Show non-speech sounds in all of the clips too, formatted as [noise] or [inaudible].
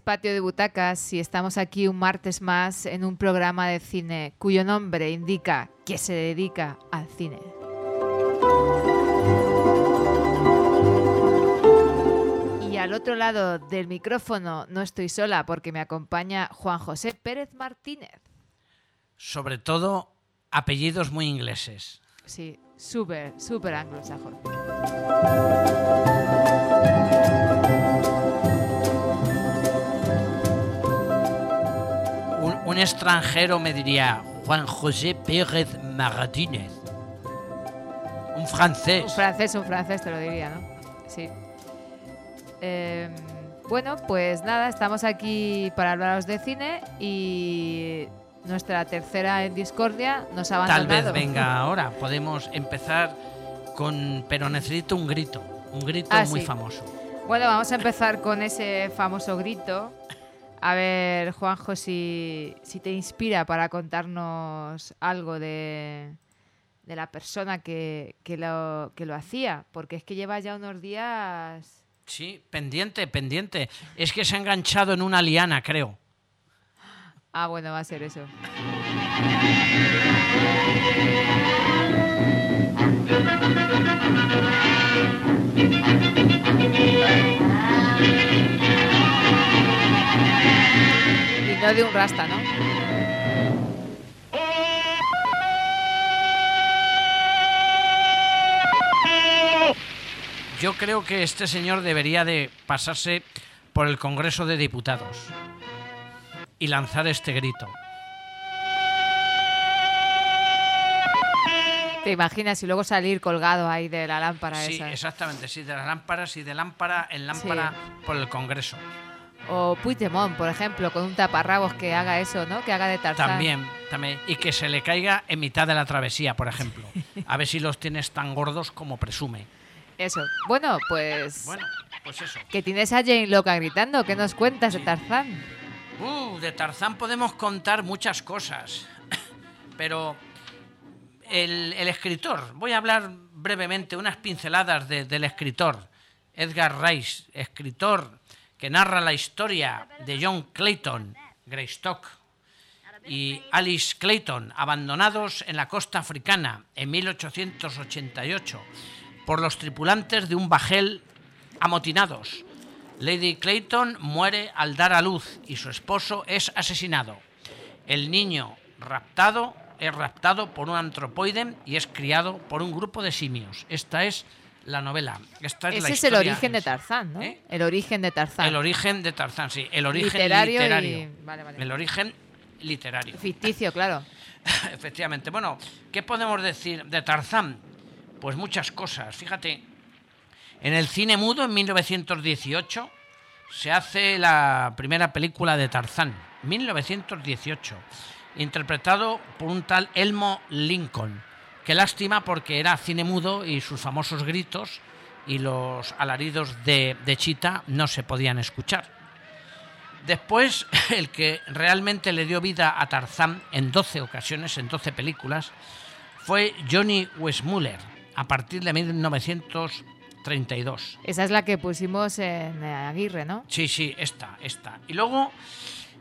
es Patio de Butacas y estamos aquí un martes más en un programa de cine cuyo nombre indica que se dedica al cine. Y al otro lado del micrófono no estoy sola porque me acompaña Juan José Pérez Martínez. Sobre todo apellidos muy ingleses. Sí, súper, súper anglosajón. Extranjero me diría Juan José Pérez Martínez. Un francés. Un francés, un francés te lo diría, ¿no? Sí. Eh, bueno, pues nada, estamos aquí para hablaros de cine y nuestra tercera en discordia nos ha Tal vez venga [laughs] ahora. Podemos empezar con... Pero necesito un grito. Un grito Ah, muy sí. famoso. Bueno, vamos a empezar con ese famoso grito. A ver, Juanjo, si, si te inspira para contarnos algo de, de la persona que, que lo, que lo hacía, porque es que lleva ya unos días... Sí, pendiente, pendiente. Es que se ha enganchado en una liana, creo. Ah, bueno, va a ser eso. No de un rasta, ¿no? Yo creo que este señor debería de pasarse por el Congreso de Diputados y lanzar este grito. ¿Te imaginas y luego salir colgado ahí de la lámpara Sí, esa? exactamente, sí, de las lámparas y de lámpara en lámpara por el Congreso. O Puigdemont, por ejemplo, con un taparrabos que haga eso, ¿no? Que haga de Tarzán. También, también. Y que se le caiga en mitad de la travesía, por ejemplo. A ver si los tienes tan gordos como presume. Eso. Bueno, pues... Bueno, pues eso. Que tienes a Jane Loca gritando. ¿Qué nos cuentas de. Tarzán? Uh, de Tarzán podemos contar muchas cosas. [coughs] Pero el, el escritor, voy a hablar brevemente, unas pinceladas de- del escritor, Edgar Rice, escritor que narra la historia de John Clayton, Greystock, y Alice Clayton, abandonados en la costa africana en 1888 por los tripulantes de un bajel amotinados. Lady Clayton muere al dar a luz y su esposo es asesinado. El niño raptado es raptado por un antropoide y es criado por un grupo de simios. Esta es la novela. Esta es la Ese es el origen de. Tarzán, ¿no? ¿Eh? El origen de Tarzán. El origen de Tarzán, sí. El origen Literario literario. y- vale, vale. El origen literario. Ficticio, [laughs] claro. Efectivamente. Bueno, ¿qué podemos decir de Tarzán? Pues muchas cosas. Fíjate, en el cine mudo en 1918 se hace la primera película de Tarzán. 1918. Interpretado por un tal Elmo Lincoln. Qué lástima porque era cine mudo y sus famosos gritos y los alaridos de, de Chita no se podían escuchar. Después, [laughs] el que realmente le dio vida a Tarzán en 12 ocasiones, en 12 películas, fue Johnny Weissmuller, a partir de 1932. Esa es la que pusimos en Aguirre, ¿no? Sí, sí, esta, esta. Y luego,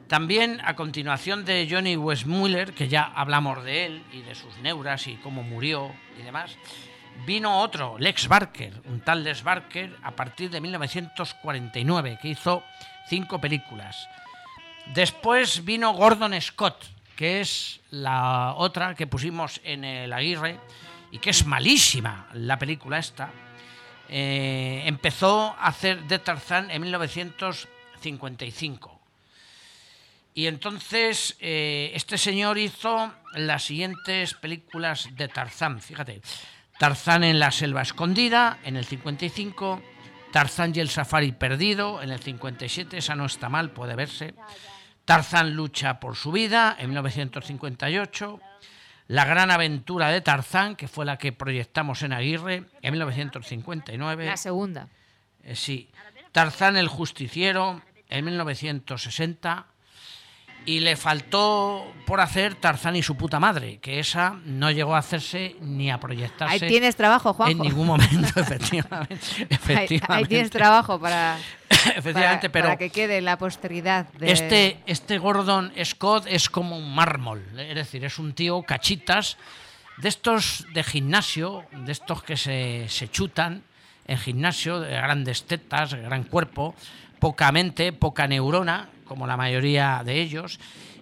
también a continuación de Johnny Weissmuller, que ya hablamos de él y de sus neuras y cómo murió y demás, vino otro, Lex Barker, un tal Lex Barker, a partir de 1949, que hizo cinco películas. Después vino Gordon Scott, que es la otra que pusimos en el Aguirre y que es malísima la película esta. Eh, empezó a hacer de Tarzán en 1955. Y entonces eh, este señor hizo las siguientes películas de Tarzán. Fíjate, Tarzán en la selva escondida en el 55, Tarzán y el safari perdido en el 57, esa no está mal, puede verse. Tarzán lucha por su vida en 1958. La gran aventura de Tarzán, que fue la que proyectamos en Aguirre en 1959. La segunda. Eh, sí. Tarzán el justiciero en 1960. Y le faltó por hacer Tarzán y su puta madre, que esa no llegó a hacerse ni a proyectarse Ahí tienes trabajo, Juanjo. en ningún momento, [laughs] efectivamente. Ahí, efectivamente. ahí tienes trabajo para... [laughs] Efectivamente, para, pero para que quede la posteridad. de- este, este Gordon Scott es como un mármol, es decir, es un tío cachitas de estos de gimnasio, de estos que se, se chutan en gimnasio, de grandes tetas, gran cuerpo, poca mente, poca neurona, como la mayoría de ellos.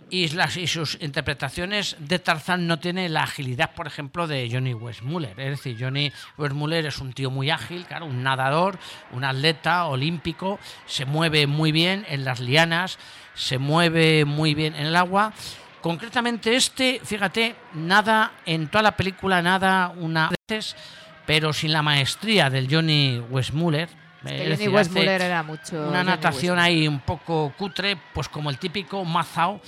Y, y sus interpretaciones de Tarzán no tienen la agilidad, por ejemplo, de Johnny Westmuller. Es decir, Johnny Westmuller es un tío muy ágil, claro, un nadador, un atleta olímpico, se mueve muy bien en las lianas, se mueve muy bien en el agua. Concretamente este, fíjate, nada en toda la película, nada una veces, pero sin la maestría del Johnny Westmuller. Que es Johnny decir, Westmuller hace era mucho. una natación ahí un poco cutre, pues como el típico mazao.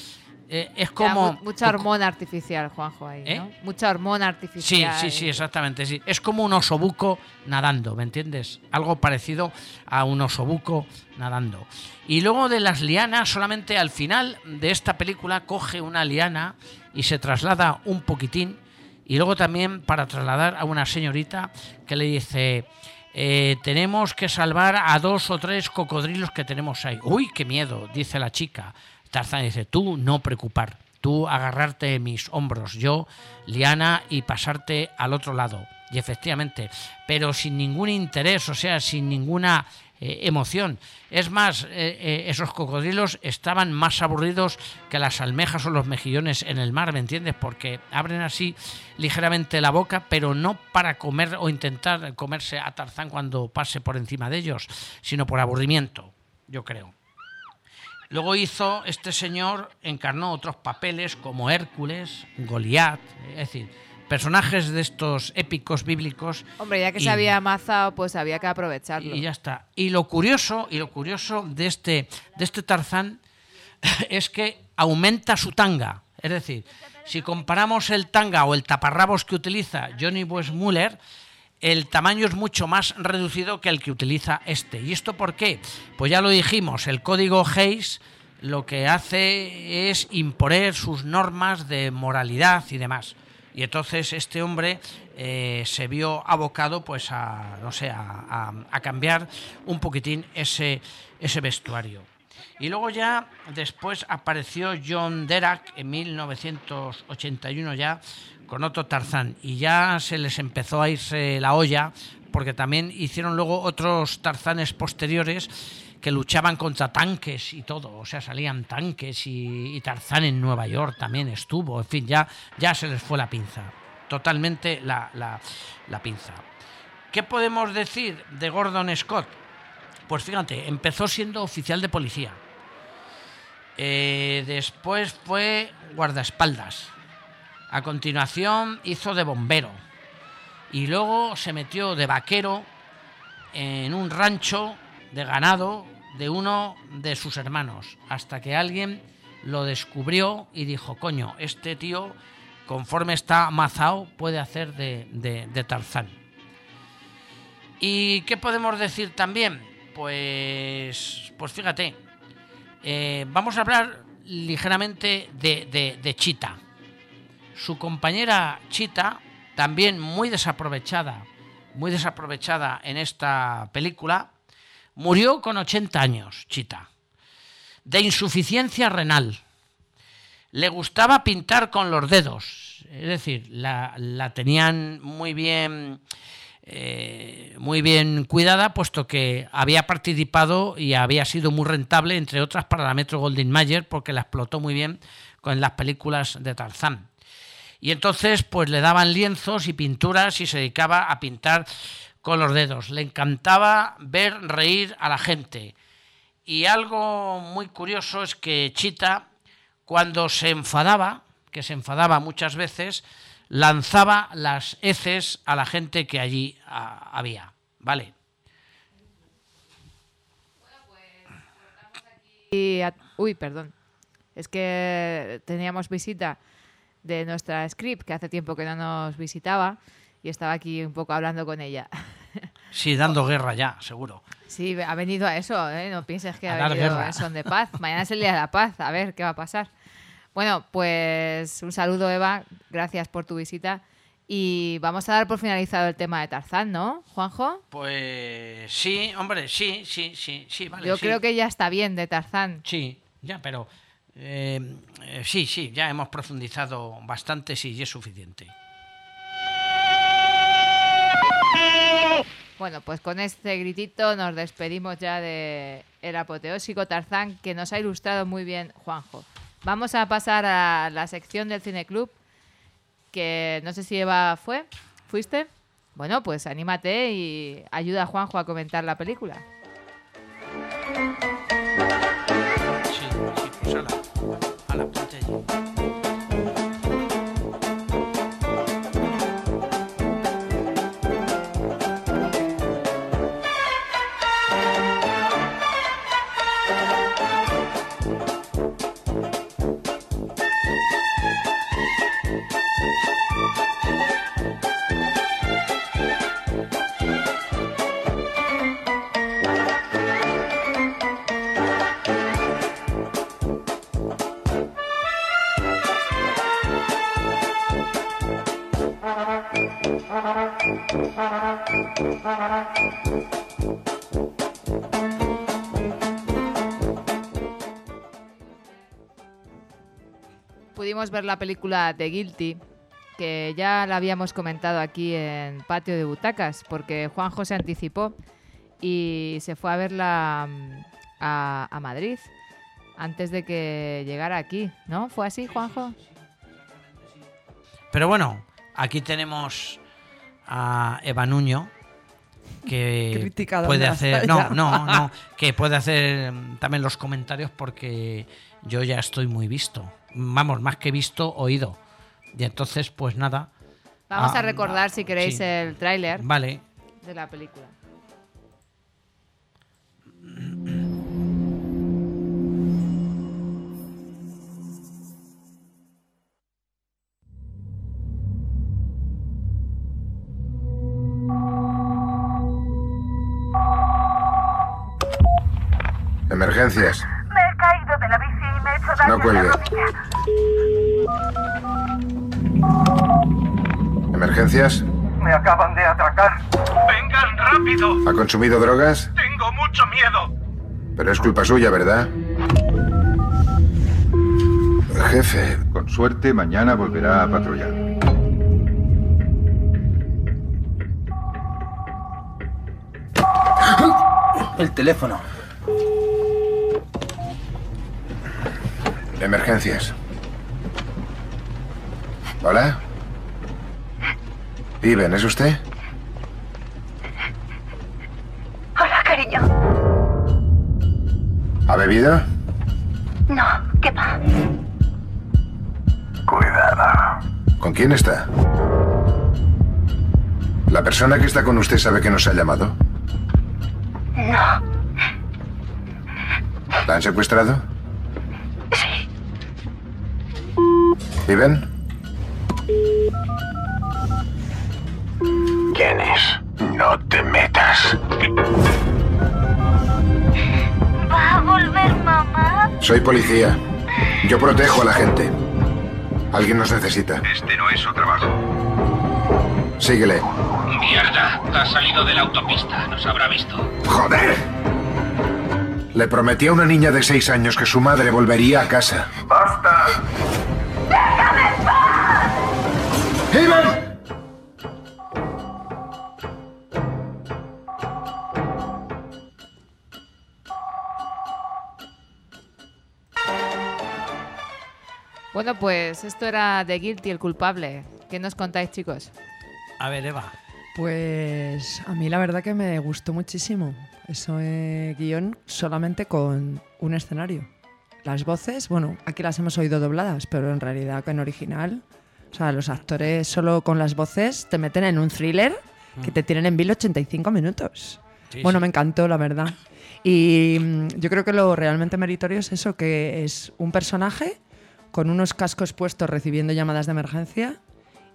eh, es como. mu- mucha hormona artificial, Juanjo, ahí, ¿Eh? ¿no? Mucha hormona Sí, artificial. sí, sí, exactamente. Sí. Es como un osobuco nadando, ¿me entiendes? Algo parecido a un osobuco nadando. Y luego de las lianas, solamente al final de esta película coge una liana y se traslada un poquitín. Y luego también para trasladar a una señorita que le dice, eh, tenemos que salvar a dos o tres cocodrilos que tenemos ahí. Uy, qué miedo, dice la chica. Tarzán dice, tú no preocupar, tú agarrarte mis hombros, yo, liana, y pasarte al otro lado. Y efectivamente, pero sin ningún interés, o sea, sin ninguna eh, emoción. Es más, eh, eh, esos cocodrilos estaban más aburridos que las almejas o los mejillones en el mar, ¿me entiendes? Porque abren así ligeramente la boca, pero no para comer o intentar comerse a Tarzán cuando pase por encima de ellos, sino por aburrimiento, yo creo. Luego hizo, este señor encarnó otros papeles como Hércules, Goliat, es decir, personajes de estos épicos bíblicos. Hombre, ya que y- se había amazado, pues había que aprovecharlo. y ya está. Y lo curioso, y lo curioso de este, de este Tarzán [laughs] es que aumenta su tanga. Es decir, si comparamos el tanga o el taparrabos que utiliza Johnny Westmuller, el tamaño es mucho más reducido que el que utiliza este. ¿Y esto por qué? Pues ya lo dijimos, el código Hayes lo que hace es imponer sus normas de moralidad y demás. Y entonces este hombre eh, se vio abocado pues a, no sé, a, a- cambiar un poquitín ese, ese vestuario. Y luego ya después apareció John Derac en 1981 ya con otro Tarzán y ya se les empezó a irse la olla porque también hicieron luego otros Tarzanes posteriores que luchaban contra tanques y todo, o sea, salían tanques y, Tarzán en Nueva York también estuvo, en fin, ya, ya se les fue la pinza, totalmente la, la- la pinza. ¿Qué podemos decir de Gordon Scott? Pues fíjate, empezó siendo oficial de policía. Eh, después fue guardaespaldas. A continuación hizo de bombero. Y luego se metió de vaquero en un rancho de ganado de uno de sus hermanos. Hasta que alguien lo descubrió y dijo, coño, este tío, conforme está amazado, puede hacer de, de- Tarzán. ¿Y qué podemos decir también? Pues, pues fíjate, eh, vamos a hablar ligeramente de, de Chita. Su compañera Chita, también muy desaprovechada, muy desaprovechada en esta película, murió con 80 años, Chita, de insuficiencia renal. Le gustaba pintar con los dedos, es decir, la, tenían muy bien eh, muy bien cuidada, puesto que había participado y había sido muy rentable, entre otras, para la Metro Goldwyn Mayer, porque la explotó muy bien con las películas de Tarzán. Y entonces, pues le daban lienzos y pinturas y se dedicaba a pintar con los dedos. Le encantaba ver reír a la gente. Y algo muy curioso es que Chita, cuando se enfadaba, que se enfadaba muchas veces, lanzaba las heces a la gente que allí ah, había. ¿Vale? Y a- uy, perdón. Es que teníamos visita de nuestra script, que hace tiempo que no nos visitaba, y estaba aquí un poco hablando con ella. [laughs] Sí, dando guerra ya, seguro. Sí, ha venido a eso, ¿eh? No pienses que A ha venido en son de paz. Mañana es el día de la paz, a ver qué va a pasar. Bueno, pues un saludo, Eva. Gracias por tu visita. Y vamos a dar por finalizado el tema de Tarzán, ¿no, Juanjo? Pues sí, hombre, sí, sí, sí, sí, vale. Yo sí. creo que ya está bien de Tarzán. Sí, ya, pero eh, eh, sí, sí, ya hemos profundizado bastante, sí, y es suficiente. Bueno, pues con este gritito nos despedimos ya de el apoteósico Tarzán que nos ha ilustrado muy bien Juanjo. Vamos a pasar a la sección del cineclub que no sé si Eva fue, ¿fuiste? Bueno, pues anímate y ayuda a Juanjo a comentar la película. Sí, sí, pues ala, ala, ponte allí. Pudimos ver la película The Guilty, que ya la habíamos comentado aquí en Patio de Butacas, porque Juanjo se anticipó y se fue a verla mm, a, a Madrid antes de que llegara aquí, ¿no? ¿Fue así, Juanjo? Pero bueno, aquí tenemos a Eva Nuño que Crítica, ¿dónde puede hacer no no no que puede hacer también los comentarios porque yo ya estoy muy visto. Vamos más que visto oído. Y entonces pues nada. Vamos Ah, a recordar, si queréis, sí. el tráiler vale. de la película. Emergencias. Me he caído de la bici y me he hecho daño No cuelgue. Emergencias. Me acaban de atracar. Vengan rápido. ¿Ha consumido drogas? Tengo mucho miedo. Pero es culpa suya, ¿verdad? Jefe, Con suerte, mañana volverá a patrullar. El teléfono. Emergencias. ¿Hola? Viven, ¿es usted? Hola, cariño. ¿Ha bebido? No, ¿qué va? Cuidado. ¿Con quién está? ¿La persona que está con usted sabe que nos ha llamado? No. ¿La han secuestrado? ¿Viven? ¿Quién es? No te metas. ¿Va a volver mamá? Soy policía. Yo protejo a la gente. Alguien nos necesita. Este no es su trabajo. Síguele. Mierda, ha salido de la autopista, nos habrá visto. ¡Joder! Le prometí a una niña de seis años que su madre volvería a casa. Bueno, pues esto era The Guilty, el culpable. ¿Qué nos contáis, chicos? a ver Eva Pues a mí la verdad que me gustó muchísimo. Eso es guion solamente con un escenario. Las voces, bueno, aquí las hemos oído dobladas, pero en realidad en original, o sea, los actores solo con las voces te meten en un thriller que te tienen en vilo 85 minutos. Sí, bueno, sí. me encantó, la verdad. Y mm, yo creo que lo realmente meritorio es eso, que es un personaje con unos cascos puestos recibiendo llamadas de emergencia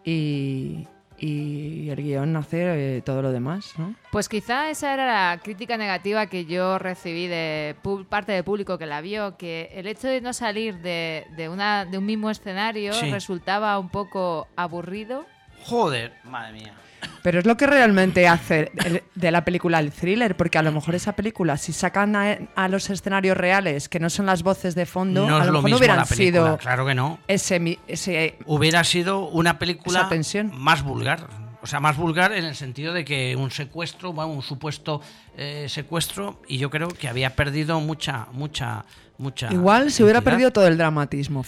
y, y el guion hace eh, todo lo demás, ¿no? Pues quizá esa era la crítica negativa que yo recibí de pu- parte del público que la vio, que el hecho de no salir de, de una, de un mismo escenario Sí. resultaba un poco aburrido. Joder, madre mía. Pero es lo que realmente hace el- de la película el thriller, porque a lo mejor esa película, si sacan a, a los escenarios reales, que no son las voces de fondo, No a es lo lo mejor no mismo hubieran película, sido claro que no. ese, mi- ese Hubiera sido una película más vulgar. O sea, más vulgar en el sentido de que un secuestro, bueno, un supuesto eh, secuestro, y yo creo que había perdido mucha, mucha, mucha. Igual se hubiera perdido todo el dramatismo.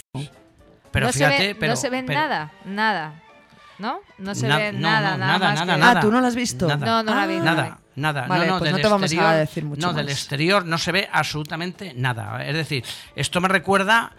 Pero no, fíjate, se ve, pero, no se ve pero- nada, nada. ¿No? No se Na- ve no, nada, no, nada, nada, más nada, que- nada. Ah, ¿tú no lo has visto? Nada. No, no no la vi. Nada, nada. Vale, no, no, pues del no te vamos a exterior, decir mucho No, del más. exterior no se ve absolutamente nada. Es decir, esto me recuerda.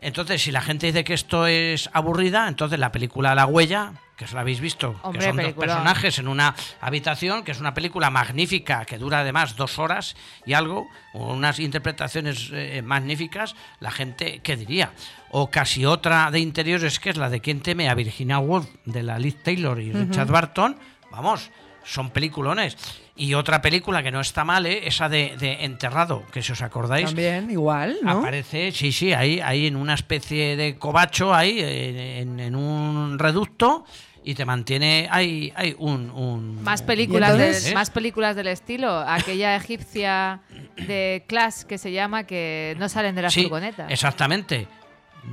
Entonces, si la gente dice que esto es aburrida, entonces la película La Huella, que os la habéis visto, Hombre, que son dos peliculón. personajes en una habitación, que es una película magnífica, que dura además dos horas y algo, unas interpretaciones eh, magníficas, la gente, ¿qué diría? O casi otra de interiores, que es la de Quien teme a Virginia Woolf, de la Liz Taylor y Richard Barton, vamos, son peliculones. Y otra película que no está mal, ¿eh? esa de, de Enterrado, que si os acordáis, También, igual, ¿no? Aparece, sí, sí, ahí, ahí en una especie de cobacho, ahí en, en un reducto, y te mantiene ahí, hay un, un- Más películas, ¿Y del, más películas del estilo. Aquella egipcia de Clash que se llama que no salen de la Sí, furgoneta. Exactamente.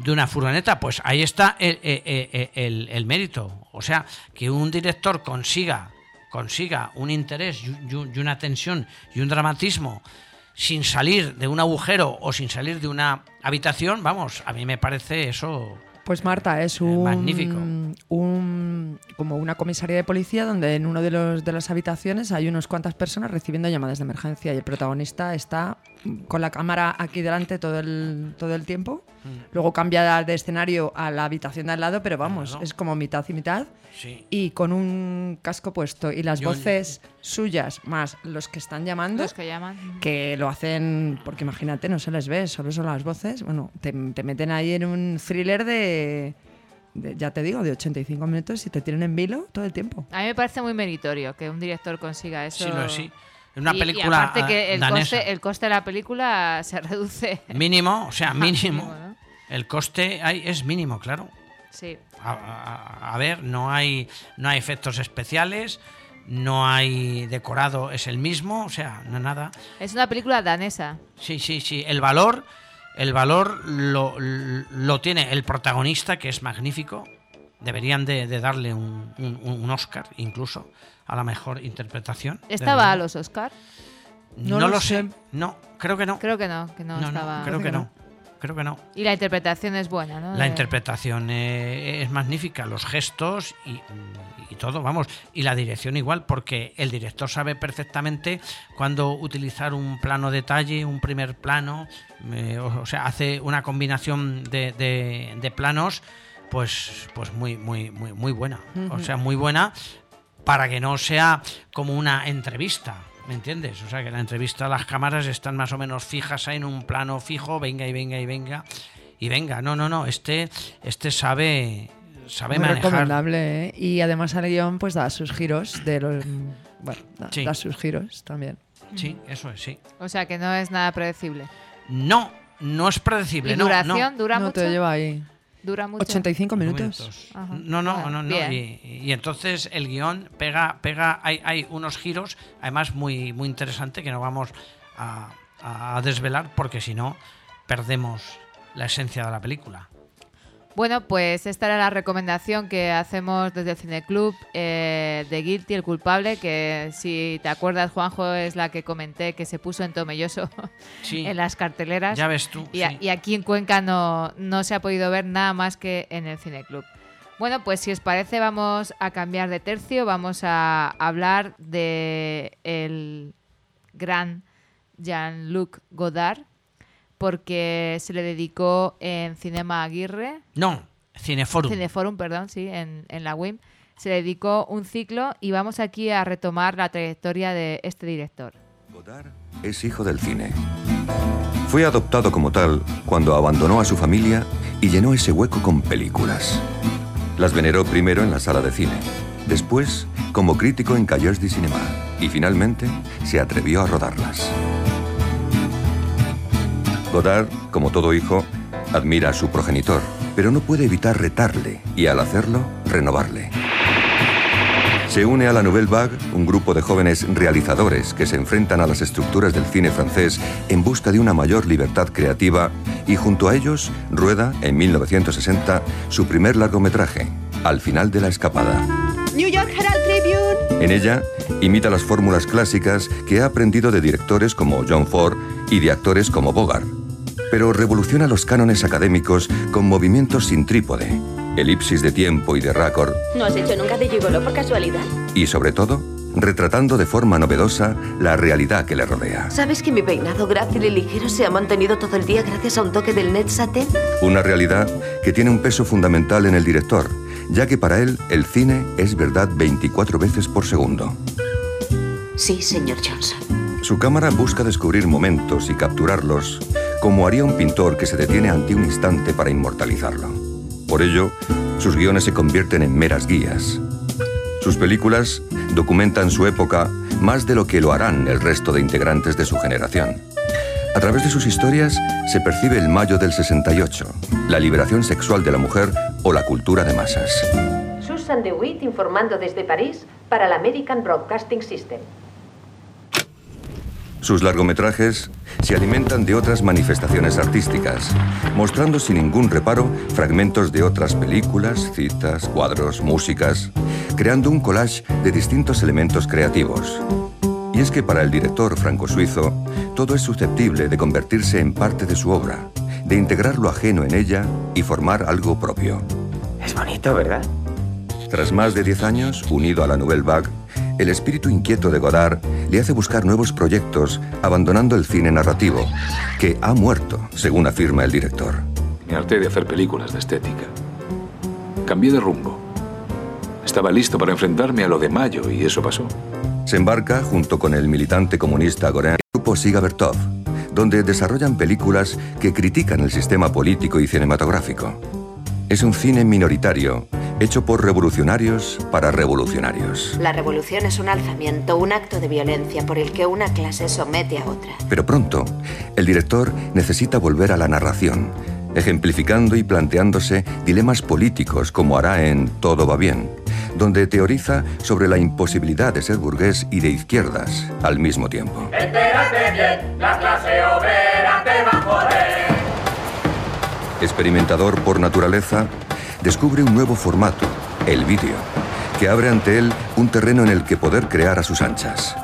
De una furgoneta, pues ahí está el, el- el- el- el mérito. O sea, que un director consiga, consiga un interés y, un- y una tensión y un dramatismo sin salir de un agujero o sin salir de una habitación, vamos, a mí me parece eso Pues Marta, es Eh, un, magnífico. un- como una comisaría de policía donde en uno de los de las habitaciones hay unas cuantas personas recibiendo llamadas de emergencia y el protagonista está con la cámara aquí delante todo el todo el tiempo. Mm. Luego cambia de escenario a la habitación de al lado, pero vamos, Claro. es como mitad y mitad. Sí. Y con un casco puesto y las voces suyas más los que están llamando Los que llaman. que lo hacen, porque imagínate, no se les ve, solo son las voces. Bueno, te, te meten ahí en un thriller de, de, ya te digo, de 85 minutos y te tienen en vilo todo el tiempo. A mí me parece muy meritorio que un director consiga eso. Sí, lo es, sí. Una Y- película y aparte que ah, el danesa. coste, el coste de la película se reduce. Mínimo, o sea, [laughs] mínimo. mínimo, ¿no? El coste ahí es mínimo, claro. Sí. A, a- a ver, no hay, no hay efectos especiales, no hay decorado, es el mismo, o sea, no nada. Es una película danesa. Sí, sí, sí. El valor, el valor lo, lo tiene el protagonista, que es magnífico. Deberían de, de darle un, un- un Oscar, incluso, a la mejor interpretación. ¿Estaba a los Oscar? No, No lo lo sé. sé. No, creo que no. Creo que no, que no, no, no, estaba. creo que que no. no. Creo que no. Y la interpretación es buena, ¿no? La interpretación eh, es magnífica, los gestos y, y todo, vamos. Y la dirección igual, porque el director sabe perfectamente cuándo utilizar un plano detalle, un primer plano, eh, o, o sea, hace una combinación de, de- de planos, pues, pues muy, muy, muy, muy buena. O sea, muy buena para que no sea como una entrevista. ¿Me entiendes? O sea, que la entrevista, las cámaras están más o menos fijas ahí en un plano fijo, venga y venga y venga y venga. No, no, no, este, este sabe, sabe Muy manejar. recomendable, ¿eh? Y además el guion pues da sus giros de los... Bueno, da, Sí. da sus giros también. Sí, eso es, sí. O sea que no es nada predecible. No, no es predecible. ¿Y no, duración? no. ¿Dura no mucho? te lleva ahí. ¿Dura mucho? 85 minutos. Ajá. No, no, no, no. y entonces el guion pega, pega, hay, hay unos giros, además muy, muy interesante que no vamos a, a desvelar porque si no perdemos la esencia de la película. Bueno, pues esta era la recomendación que hacemos desde el Cineclub eh, de Guilty, el culpable, que si te acuerdas, Juanjo, es la que comenté que se puso en Tomelloso [laughs] Sí, en las carteleras. ya ves tú. Y, a- sí. y aquí en Cuenca no, no se ha podido ver nada más que en el Cineclub. Bueno, pues si os parece vamos a cambiar de tercio, vamos a hablar de el gran Jean-Luc Godard, porque se le dedicó en Cinema Aguirre, No, Cineforum. Cineforum, perdón, sí, en, en la WIM, se le dedicó un ciclo y vamos aquí a retomar la trayectoria de este director. Godard es hijo del cine. Fue adoptado como tal cuando abandonó a su familia y llenó ese hueco con películas. Las veneró primero en la sala de cine, después como crítico en Cahiers du Cinéma y finalmente se atrevió a rodarlas. Godard, como todo hijo, admira a su progenitor, pero no puede evitar retarle y al hacerlo, renovarle. Se une a la Nouvelle Vague un grupo de jóvenes realizadores que se enfrentan a las estructuras del cine francés en busca de una mayor libertad creativa y junto a ellos rueda en 1960 su primer largometraje, Al final de la escapada. New York Herald Tribune. En ella imita las fórmulas clásicas que ha aprendido de directores como John Ford y de actores como Bogart, pero revoluciona los cánones académicos con movimientos sin trípode, elipsis de tiempo y de récord, ¿No has hecho nunca de gigolo por casualidad? y sobre todo, retratando de forma novedosa la realidad que le rodea. ¿Sabes que mi peinado grácil y ligero se ha mantenido todo el día gracias a un toque del Net Satin? Una realidad que tiene un peso fundamental en el director, ya que para él el cine es verdad 24 veces por segundo. Sí, señor Johnson. Su cámara busca descubrir momentos y capturarlos como haría un pintor que se detiene ante un instante para inmortalizarlo. Por ello, sus guiones se convierten en meras guías. Sus películas documentan su época más de lo que lo harán el resto de integrantes de su generación. A través de sus historias se percibe el mayo del 68, la liberación sexual de la mujer o la cultura de masas. Susan DeWitt informando desde París para el American Broadcasting System. Sus largometrajes se alimentan de otras manifestaciones artísticas, mostrando sin ningún reparo fragmentos de otras películas, citas, cuadros, músicas, creando un collage de distintos elementos creativos. Y es que para el director franco-suizo, todo es susceptible de convertirse en parte de su obra, de integrar lo ajeno en ella y formar algo propio. Es bonito, ¿verdad? Tras más de 10 años, unido a la Nouvelle Vague, el espíritu inquieto de Godard le hace buscar nuevos proyectos, abandonando el cine narrativo, que ha muerto, según afirma el director. Me harté de hacer películas de estética. Cambié de rumbo. Estaba listo para enfrentarme a lo de Mayo y eso pasó. Se embarca, junto con el militante comunista Gorin, el grupo Siga Bertov, donde desarrollan películas que critican el sistema político y cinematográfico. Es un cine minoritario, hecho por revolucionarios para revolucionarios. La revolución es un alzamiento, un acto de violencia por el que una clase somete a otra. Pero pronto, el director necesita volver a la narración, ejemplificando y planteándose dilemas políticos como hará en Todo va bien, donde teoriza sobre la imposibilidad de ser burgués y de izquierdas al mismo tiempo. Entérate bien, la clase obrera te va a joder. Experimentador por naturaleza, descubre un nuevo formato, el vídeo, que abre ante él un terreno en el que poder crear a sus anchas.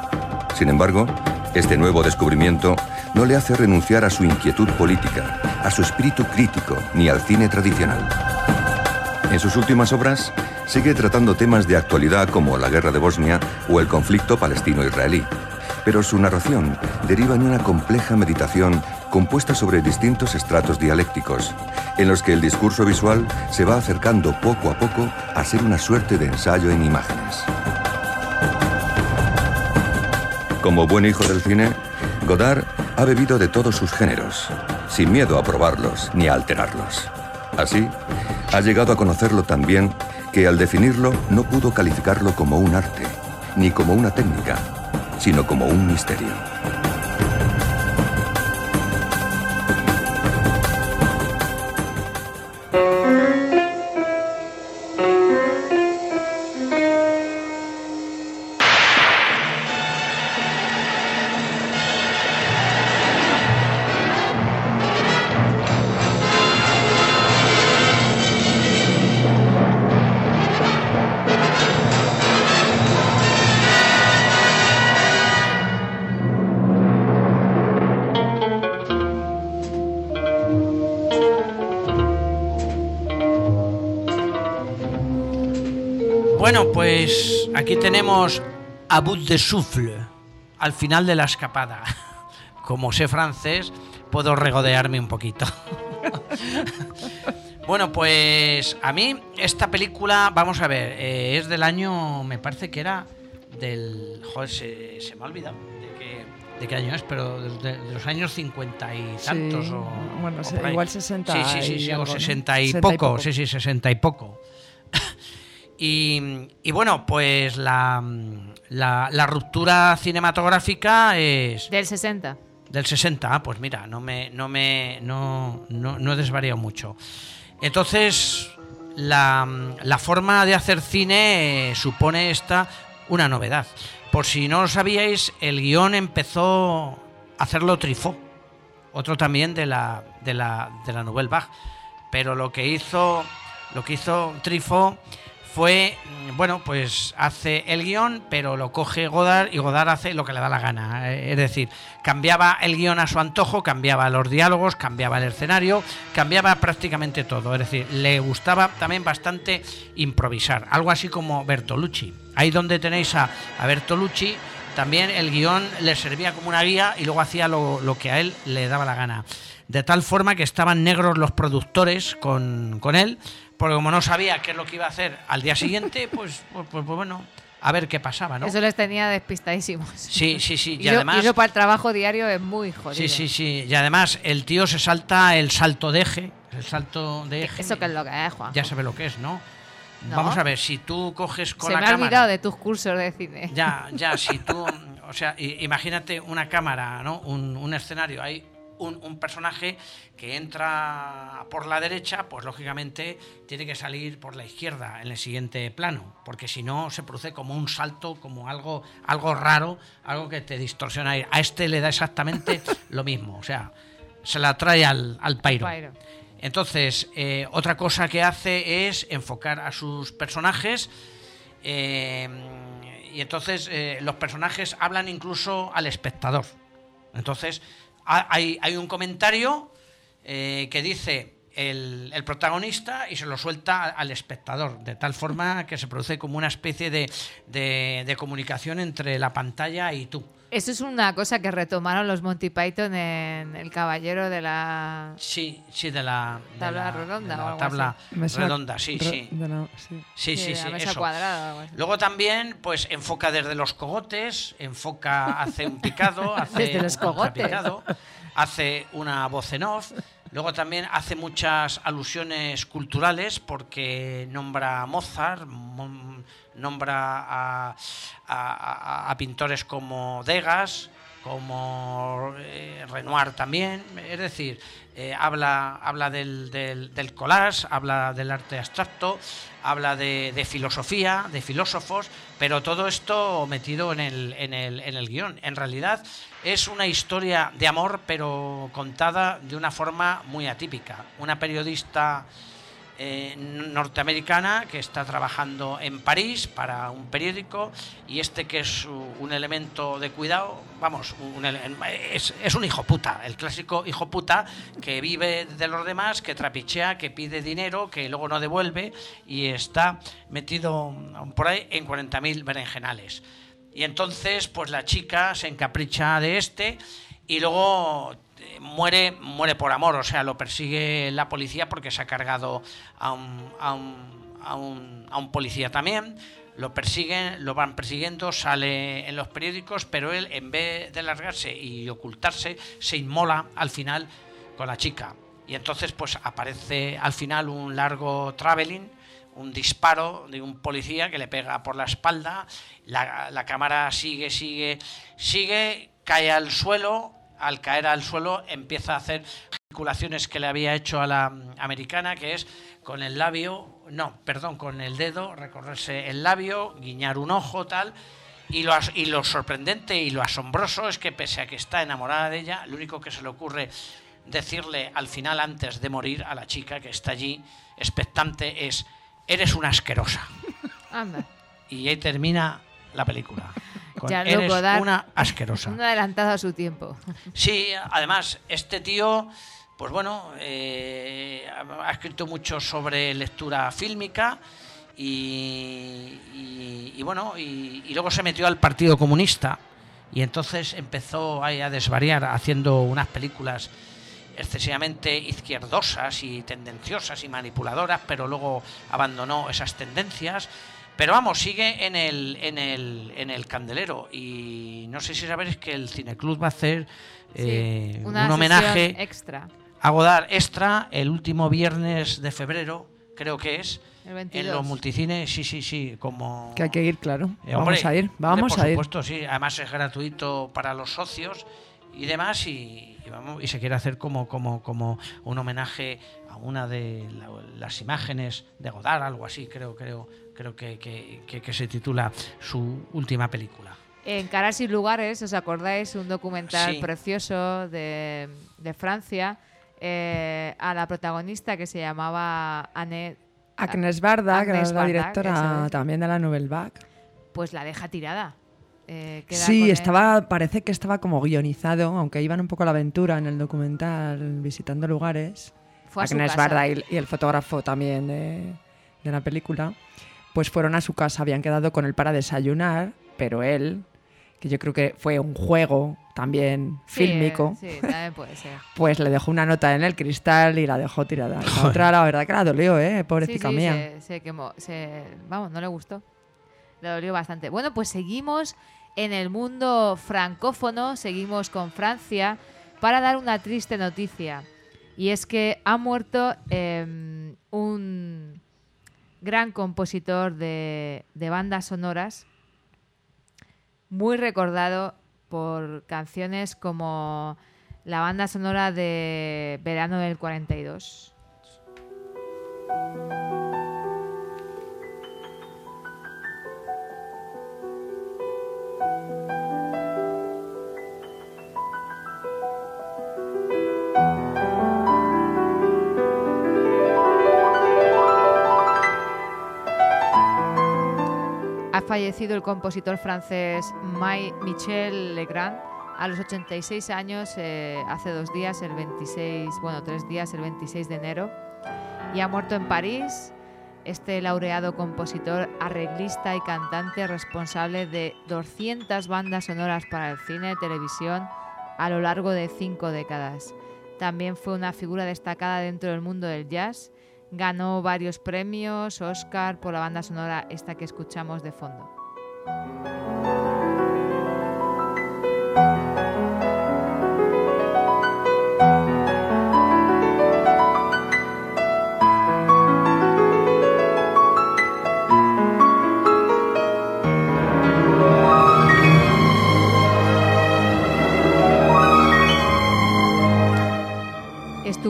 Sin embargo, este nuevo descubrimiento no le hace renunciar a su inquietud política, a su espíritu crítico, ni al cine tradicional. En sus últimas obras, sigue tratando temas de actualidad como la guerra de Bosnia o el conflicto palestino-israelí, pero su narración deriva en una compleja meditación compuesta sobre distintos estratos dialécticos, en los que el discurso visual se va acercando poco a poco a ser una suerte de ensayo en imágenes. Como buen hijo del cine, Godard ha bebido de todos sus géneros, sin miedo a probarlos ni a alterarlos. Así, ha llegado a conocerlo tan bien que al definirlo no pudo calificarlo como un arte, ni como una técnica, sino como un misterio. Aquí tenemos a bout de souffle, al final de la escapada. [laughs] Como sé francés, puedo regodearme un poquito. [laughs] bueno, pues a mí esta película, vamos a ver, eh, es del año, me parece que era del... Joder, se, se me ha olvidado de qué, de qué año es, pero de, de los años 50 y tantos. Sí, o, bueno, o igual 60 Sí, sí, sí, o ¿no? 60 y 60 y poco, poco. sí, sí, 60 y poco. Y, y bueno, pues la, la, la ruptura cinematográfica es Del 60. del 60. Ah, pues mira, no me, no me, no, no, no he desvariado mucho. Entonces, la, la forma de hacer cine eh, supone esta una novedad. Por si no lo sabíais, el guion empezó a hacerlo Trifó, otro también de la, de la, de la Nouvelle Vague. Pero lo que hizo, lo que hizo Trifó fue, mm, bueno, pues hace el guion, pero lo coge Godard y Godard hace lo que le da la gana. Eh, Es decir, cambiaba el guion a su antojo, cambiaba los diálogos, cambiaba el escenario, cambiaba prácticamente todo. Es decir, le gustaba también bastante improvisar, algo así como Bertolucci. Ahí donde tenéis a, a Bertolucci, también el guion le servía como una guía y luego hacía lo, lo que a él le daba la gana. De tal forma que estaban negros los productores con, con él, porque como no sabía qué es lo que iba a hacer al día siguiente, [laughs] pues, pues, pues, pues bueno, a ver qué pasaba, ¿no? Eso les tenía despistadísimos. Sí, sí, sí. Y, Y, además. y eso para el trabajo diario es muy jodido. Sí, sí, sí. Y además el tío se salta el salto de eje. El salto de eje. Eso que es lo que es, Juan. Ya sabe lo que es, ¿no? No. Vamos a ver, si tú coges con Se la me ha cámara. olvidado de tus cursos de cine. Ya, ya, si tú. [laughs] O sea, imagínate una cámara, ¿no? Un, un escenario. Hay un, un personaje que entra por la derecha, pues lógicamente tiene que salir por la izquierda en el siguiente plano, porque si no se produce como un salto, como algo, algo raro, algo que te distorsiona. A este le da exactamente [laughs] lo mismo, o sea, se la trae al, al pairo. Pairo. Entonces, eh, otra cosa que hace es enfocar a sus personajes. eh, y entonces eh, los personajes hablan incluso al espectador. Entonces, hay, hay un comentario eh, que dice el, el protagonista y se lo suelta al espectador, de tal forma que se produce como una especie de, de- de comunicación entre la pantalla y tú. Eso es una cosa que retomaron los Monty Python en El Caballero de la Sí, sí, de la de Tabla la- redonda de o algo tabla redonda, sí, re- sí. de la- sí. Sí, Sí, sí, de sí, la mesa eso. cuadrada algo así. Luego también, pues enfoca desde los cogotes, enfoca, hace un picado, [laughs] hace Desde los un cogotes. contrapicado, hace una voz en off. Luego también hace muchas alusiones culturales porque nombra a Mozart, mo- nombra a, a- pintores como Degas, como eh, Renoir también, es decir, eh, habla, habla del, del, del collage, habla del arte abstracto, habla de, de filosofía, de filósofos, pero todo esto metido en el, en, el, en el guion. En realidad es una historia de amor, pero contada de una forma muy atípica. Una periodista eh, norteamericana que está trabajando en París para un periódico y este que es un elemento de cuidado, vamos, un es, es un hijo puta, el clásico hijo puta que vive de los demás, que trapichea, que pide dinero, que luego no devuelve y está metido por ahí en 40.000 berenjenales. Y entonces, pues la chica se encapricha de este y luego muere, muere por amor, o sea, lo persigue la policía porque se ha cargado a un, a un, a un, policía también. Lo persiguen, lo van persiguiendo, sale en los periódicos, pero él, en vez de largarse y ocultarse, se inmola al final con la chica. Y entonces, pues aparece al final un largo traveling un disparo de un policía que le pega por la espalda, la, la cámara sigue, sigue, sigue, cae al suelo, al caer al suelo empieza a hacer gesticulaciones que le había hecho a la mm, americana, que es con el labio, no, perdón, con el dedo, recorrerse el labio, guiñar un ojo, tal. Y lo, y lo sorprendente y lo asombroso es que pese a que está enamorada de ella, lo único que se le ocurre decirle al final antes de morir a la chica que está allí expectante es eres una asquerosa Anda. y ahí termina la película con Ya eres una asquerosa un adelantado a su tiempo. sí además este tío pues bueno eh, ha escrito mucho sobre lectura fílmica y, y- y bueno y, y luego se metió al Partido Comunista y entonces empezó a desvariar haciendo unas películas excesivamente izquierdosas y tendenciosas y manipuladoras, pero luego abandonó esas tendencias. Pero vamos, sigue en el, en el, en el candelero. Y no sé si sabéis que el Cineclub va a hacer eh, Una un homenaje extra. a Godard extra el último viernes de febrero, creo que es. En 22. los multicines, sí, sí, sí, como... Que hay que ir, claro. Eh, vamos a ir, vamos por a ir. supuesto, sí. Además es gratuito para los socios y demás y, y vamos, y se quiere hacer como, como, como un homenaje a una de la- las imágenes de Godard, algo así, creo, creo, creo que, que- que- que se titula su última película. En Caras y Lugares, ¿os acordáis? Un documental Sí. precioso de, de Francia eh, a la protagonista que se llamaba Annette. Agnes Barda, que era Agnes la Barda, directora es. también de la Nouvelle Vague. Pues la deja tirada. Eh, Sí, él. estaba, parece que estaba como guionizado, aunque iban un poco a la aventura en el documental, visitando lugares. Fue a Agnes. Barda y, y el fotógrafo también de, de la película, pues fueron a su casa, habían quedado con él para desayunar, pero él, que yo creo que fue un juego también Sí, fílmico, Sí, también puede ser. [laughs] pues le dejó una nota en el cristal y la dejó tirada. La otra, la verdad que la dolió, ¿eh? Sí, Pobrecita sí, mía. Se, se quemó. se- vamos, no le gustó. Le dolió bastante. Bueno, pues seguimos en el mundo francófono, seguimos con Francia para dar una triste noticia. Y es que ha muerto eh, un gran compositor de, bandas sonoras, muy recordado por canciones como la banda sonora de Verano del 42. Fallecido el compositor francés May Michel Legrand a los 86 años, eh, hace dos días, el 26, bueno, tres días, el 26 de enero, y ha muerto en París. Este laureado compositor, arreglista y cantante responsable de 200 bandas sonoras para el cine y televisión a lo largo de cinco décadas. También fue una figura destacada dentro del mundo del jazz. Ganó varios premios, Oscar, por la banda sonora esta que escuchamos de fondo.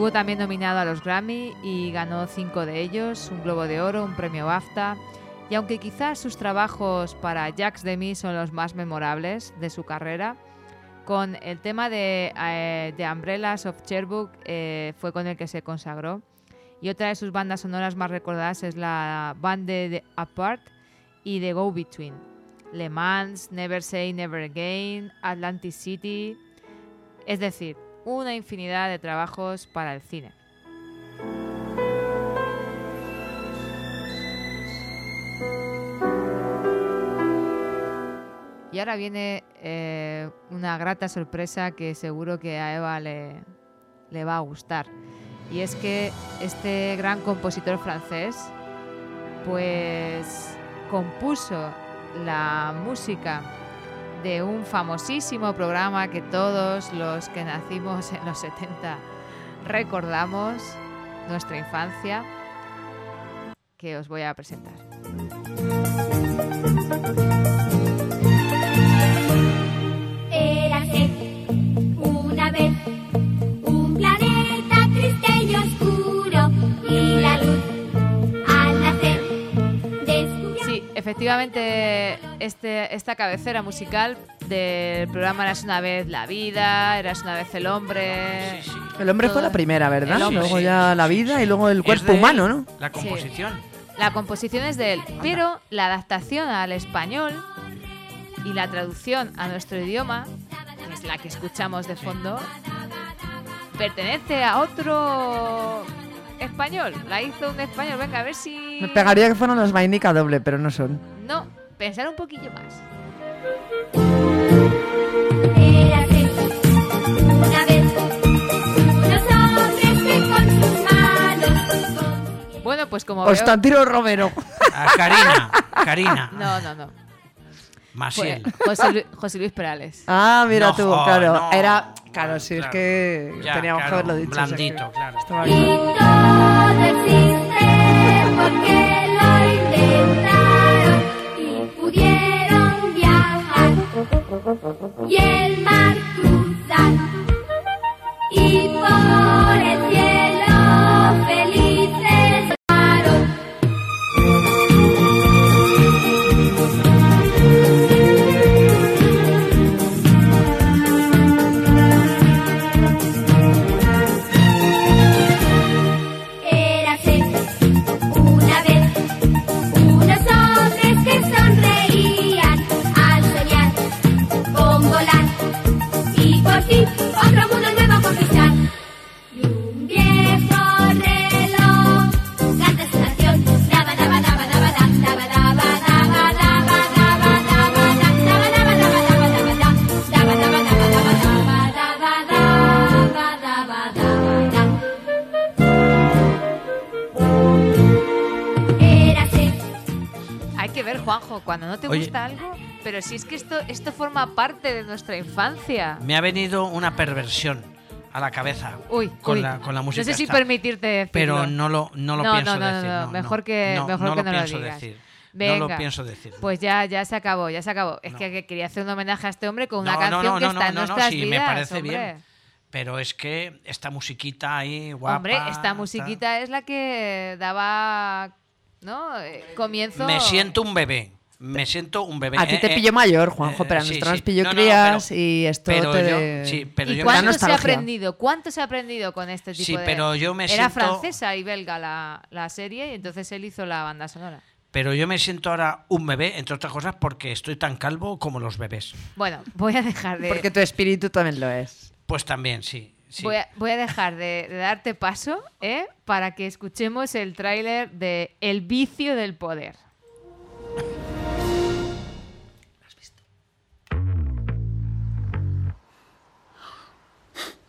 Estuvo también nominado a los Grammy y ganó cinco de ellos, un Globo de Oro, un premio BAFTA. Y aunque quizás sus trabajos para Jacques Demy son los más memorables de su carrera, con el tema de, eh, de Umbrellas of Cherbourg eh, fue con el que se consagró. Y otra de sus bandas sonoras más recordadas es la banda de Apart y The Go Between. Le Mans, Never Say Never Again, Atlantic City. Es decir, una infinidad de trabajos para el cine. Y ahora viene eh, una grata sorpresa que seguro que a Eva le, le va a gustar. Y es que este gran compositor francés, pues compuso la música de un famosísimo programa que todos los que nacimos en los 70 recordamos, nuestra infancia, que os voy a presentar. Efectivamente, este, esta cabecera musical del programa Eras una vez la vida, Eras una vez el hombre. El hombre fue la primera, ¿verdad? Luego sí, ya la vida y luego el cuerpo humano, ¿no? La composición. La composición es de él, pero la adaptación al español y la traducción a nuestro idioma, que es la que escuchamos de fondo, pertenece a otro español. La hizo un español. Venga, a ver si. Me pegaría que fueron las vainica doble, pero no son. No, pensar un poquillo más. Bueno, pues como veo. Constantino Romero. A Karina, Karina. [laughs] No, no, no. Maciel. José, Lu- José Luis Perales. Ah, mira No, tú, claro. no. Era. Claro, sí, es que Ya, teníamos que claro, haberlo dicho. o sea que Blandito, claro. estaba y todo existe porque lo inventaron y pudieron viajar y el te Oye. gusta algo, pero si es que esto, esto forma parte de nuestra infancia. Me ha venido una perversión a la cabeza Uy, con, uy. La, con la música. No sé si esta. permitirte decirlo. Pero no lo, no lo No, pienso no, no, decir. no, no, mejor no. que- No, mejor no que lo no lo digas. decir. No Venga. lo pienso decir. Pues ya, ya se acabó, ya se acabó. Es que, que quería hacer un homenaje a este hombre con una No, no, canción no, que no, está en no, no, nuestras sí, vidas. me parece hombre. bien. Pero es que esta musiquita ahí, guapa. Hombre, esta musiquita es la que daba, ¿no? Eh, Comienzo. Me siento un bebé. Me siento un bebé. A ti Eh, te eh, pilló mayor, Juanjo, pero a sí, nosotros sí. nos pilló No, no, no, crías pero- y esto pero te... yo- sí, pero ¿Y yo cuánto se ha aprendido? ¿Cuánto se ha aprendido con este tipo Sí, de...? pero yo me Era siento- francesa y belga la, la serie y entonces él hizo la banda sonora. Pero yo me siento ahora un bebé, entre otras cosas, porque estoy tan calvo como los bebés. Bueno, voy a dejar de... Porque tu espíritu también lo es. Pues también, sí. sí. Voy, a, voy a dejar de, de darte paso ¿eh? para que escuchemos el tráiler de El vicio del poder.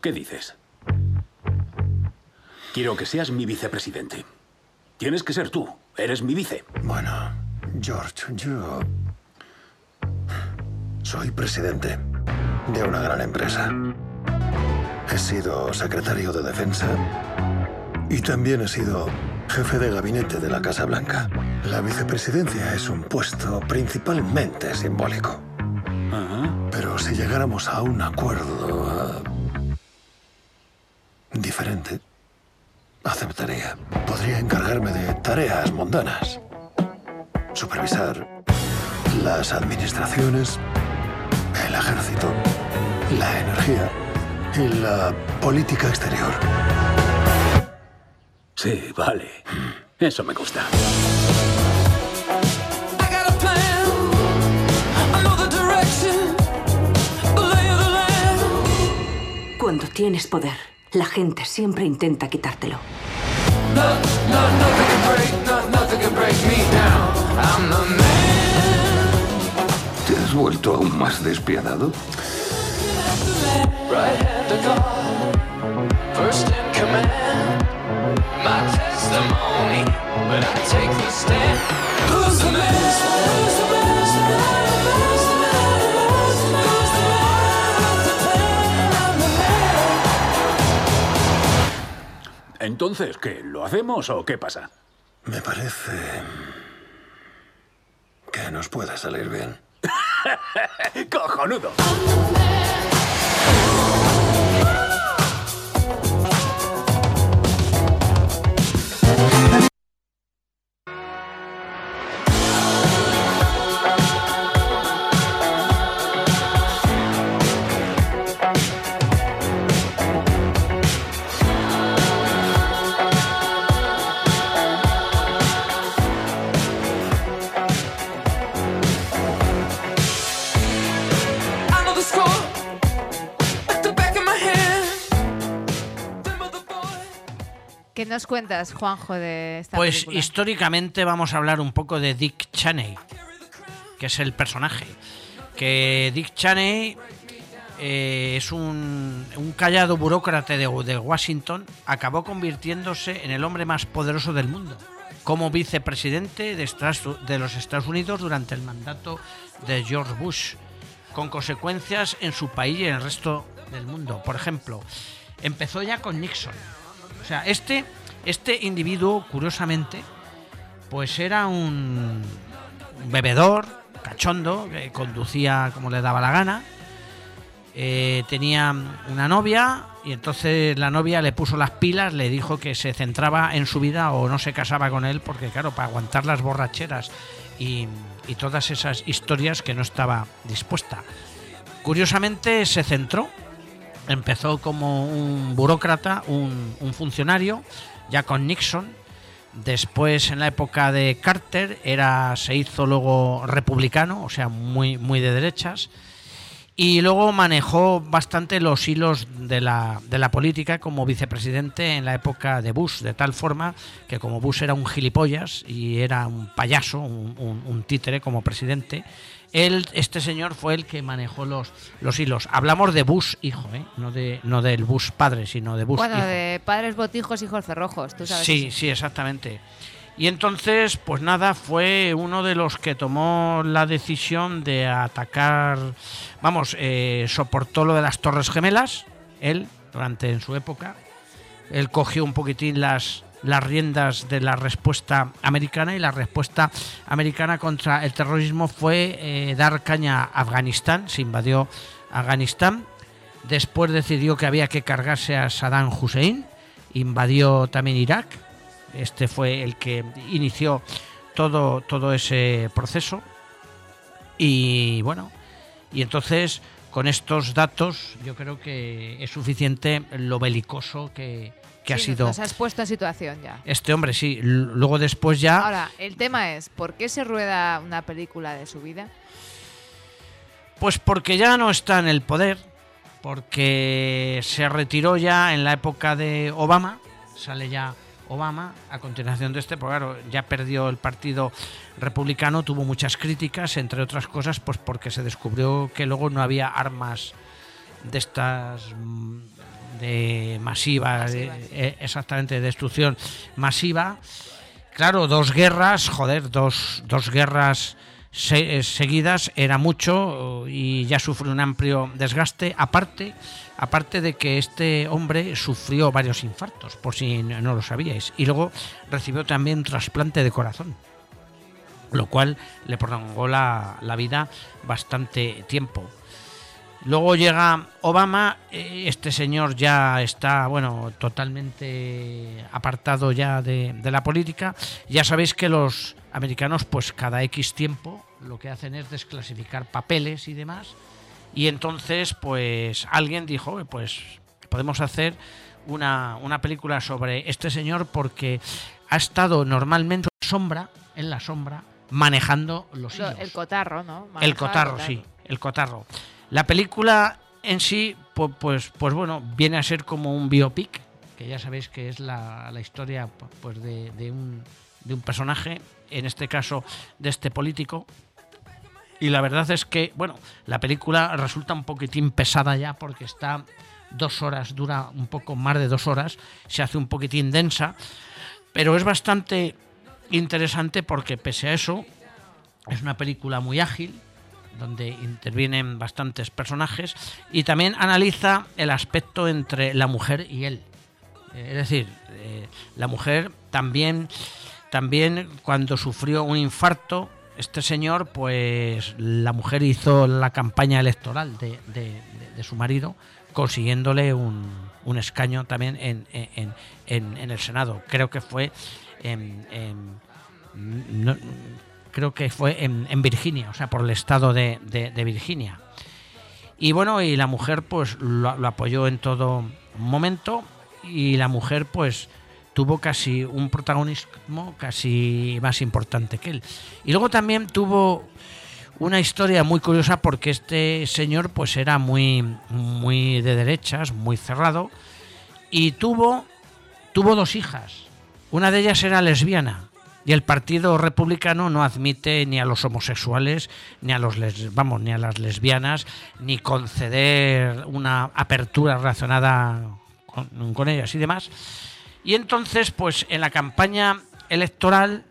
¿Qué dices? Quiero que seas mi vicepresidente. Tienes que ser tú. Eres mi vice. Bueno, George, yo soy presidente de una gran empresa. He sido secretario de defensa y también he sido jefe de gabinete de la Casa Blanca. La vicepresidencia es un puesto principalmente simbólico. Pero si llegáramos a un acuerdo diferente, aceptaría. Podría encargarme de tareas mundanas. Supervisar las administraciones, el ejército, la energía y la política exterior. Sí, vale. Eso me gusta. Cuando tienes poder, la gente siempre intenta quitártelo. ¿Te has vuelto aún más despiadado? My testimony, but I take the stand. Who's the man? Entonces, ¿qué? ¿Lo hacemos o qué pasa? Me parece que nos puede salir bien. [laughs] ¡Cojonudo! ¿Qué nos cuentas, Juanjo, de esta Pues película? históricamente vamos a hablar un poco de Dick Cheney, que es el personaje. Que Dick Cheney eh, es un, un callado burócrata de, de Washington, acabó convirtiéndose en el hombre más poderoso del mundo, como vicepresidente de, de los Estados Unidos durante el mandato de George Bush, con consecuencias en su país y en el resto del mundo. Por ejemplo, empezó ya con Nixon. Sea, este, este individuo, curiosamente, pues era un bebedor, cachondo, que conducía como le daba la gana. Eh, tenía una novia y entonces la novia le puso las pilas, le dijo que se centraba en su vida o no se casaba con él porque claro, para aguantar las borracheras y, y todas esas historias que no estaba dispuesta. Curiosamente se centró, empezó como un burócrata, un, un funcionario, ya con Nixon, Después, en la época de Carter, era, se hizo luego republicano, o sea, muy, muy de derechas. Y luego manejó bastante los hilos de la, de la política como vicepresidente en la época de Bush, de tal forma que como Bush era un gilipollas y era un payaso, un títere como presidente, él, este señor fue el que manejó los, los hilos. Hablamos de Bush hijo, ¿eh? no, de, no del Bush padre, sino de Bush Bueno, hijo. de padres botijos, hijos cerrojos, tú sabes. Sí, eso. sí, exactamente. Y entonces, pues nada, fue uno de los que tomó la decisión de atacar, vamos, eh, soportó lo de las Torres Gemelas, él, durante en su época, él cogió un poquitín las, las riendas de la respuesta americana y la respuesta americana contra el terrorismo fue eh, dar caña a Afganistán, se invadió Afganistán, después decidió que había que cargarse a Saddam Hussein, invadió también Irak, este fue el que inició todo, todo ese proceso. Y bueno, y entonces con estos datos yo creo que es suficiente lo belicoso que, que ha sido Nos has puesto en situación ya. este hombre, sí. Luego después ya... Ahora, el tema es, ¿por qué se rueda una película de su vida? Pues porque ya no está en el poder, porque se retiró ya en la época de Obama, sale ya Obama a continuación de este, porque claro, ya perdió el partido republicano, tuvo muchas críticas, entre otras cosas, pues porque se descubrió que luego no había armas de estas mm, de masiva, de- eh, exactamente, de destrucción masiva. Claro, dos guerras, joder, dos, dos guerras se- eh, seguidas era mucho y ya sufrió un amplio desgaste. Aparte, aparte de que este hombre sufrió varios infartos, por si no no lo sabíais, y luego recibió también un trasplante de corazón, lo cual le prolongó la, la vida bastante tiempo. Luego llega Obama, eh, este señor ya está, bueno, totalmente apartado ya de, de la política. Ya sabéis que los americanos, pues cada X tiempo, lo que hacen es desclasificar papeles y demás. Y entonces, pues alguien dijo, "Oye, pues podemos hacer una, una película sobre este señor porque ha estado normalmente en sombra, en la sombra, manejando los Lo- hilos. el cotarro, ¿no? El cotarro, sí, el cotarro. La película en sí, pu- pues, pues bueno, viene a ser como un biopic, que ya sabéis que es la, historia pu- pues de, de un, de un personaje, en este caso de este político. Y la verdad es que, bueno, la película resulta un poquitín pesada ya porque está dos horas, dura un poco más de dos horas, se hace un poquitín densa, pero es bastante interesante porque pese a eso, es una película muy ágil, donde intervienen bastantes personajes y también analiza el aspecto entre la mujer y él. Eh, Es decir, eh, la mujer también, también cuando sufrió un infarto, este señor, pues la mujer hizo la campaña electoral de, de- su marido, consiguiéndole un, un escaño también en, en- en- el Senado. Creo que fue en- creo que fue en, Virginia, o sea, por el estado de Virginia. Y bueno, y la mujer pues lo, lo apoyó en todo momento y la mujer pues tuvo casi un protagonismo casi más importante que él. Y luego también tuvo una historia muy curiosa porque este señor pues era muy muy de derechas, muy cerrado y tuvo tuvo dos hijas. Una de ellas era lesbiana y el Partido Republicano no admite ni a los homosexuales, ni a los les- vamos, ni a las lesbianas, ni conceder una apertura relacionada con, ellas y demás. Y entonces, pues en la campaña electoral,